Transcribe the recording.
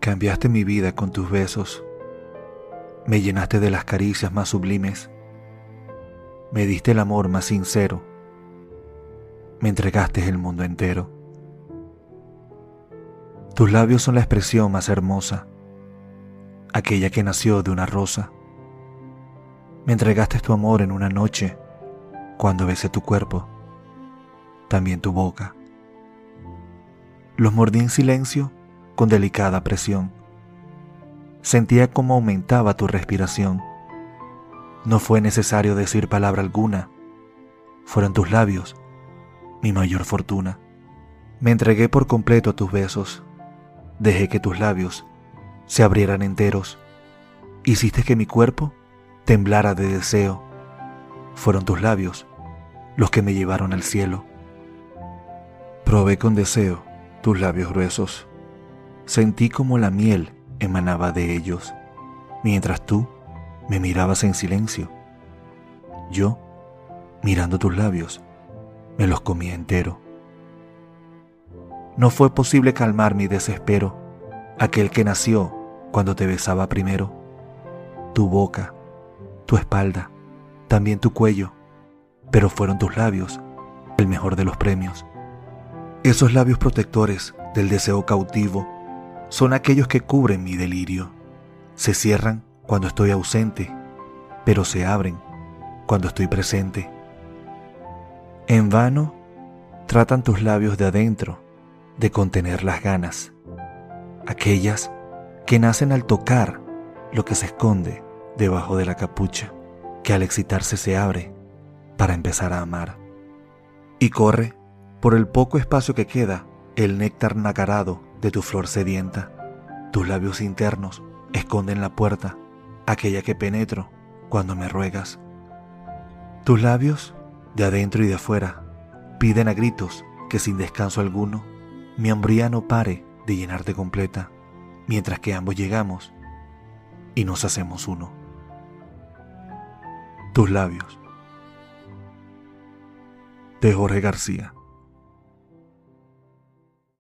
Cambiaste mi vida con tus besos, me llenaste de las caricias más sublimes, me diste el amor más sincero, me entregaste el mundo entero. Tus labios son la expresión más hermosa, aquella que nació de una rosa. Me entregaste tu amor en una noche cuando besé tu cuerpo, también tu boca. Los mordí en silencio con delicada presión. Sentía cómo aumentaba tu respiración. No fue necesario decir palabra alguna. Fueron tus labios mi mayor fortuna. Me entregué por completo a tus besos. Dejé que tus labios se abrieran enteros. Hiciste que mi cuerpo temblara de deseo. Fueron tus labios los que me llevaron al cielo. Probé con deseo tus labios gruesos Sentí como la miel emanaba de ellos, mientras tú me mirabas en silencio. Yo, mirando tus labios, me los comía entero. No fue posible calmar mi desespero, aquel que nació cuando te besaba primero. Tu boca, tu espalda, también tu cuello, pero fueron tus labios el mejor de los premios. Esos labios protectores del deseo cautivo son aquellos que cubren mi delirio. Se cierran cuando estoy ausente, pero se abren cuando estoy presente. En vano tratan tus labios de adentro de contener las ganas, aquellas que nacen al tocar lo que se esconde debajo de la capucha, que al excitarse se abre para empezar a amar. Y corre por el poco espacio que queda el néctar nacarado de tu flor sedienta. Tus labios internos esconden la puerta, aquella que penetro cuando me ruegas. Tus labios, de adentro y de afuera, piden a gritos que sin descanso alguno mi hambría no pare de llenarte completa, mientras que ambos llegamos y nos hacemos uno. Tus labios. De Jorge García.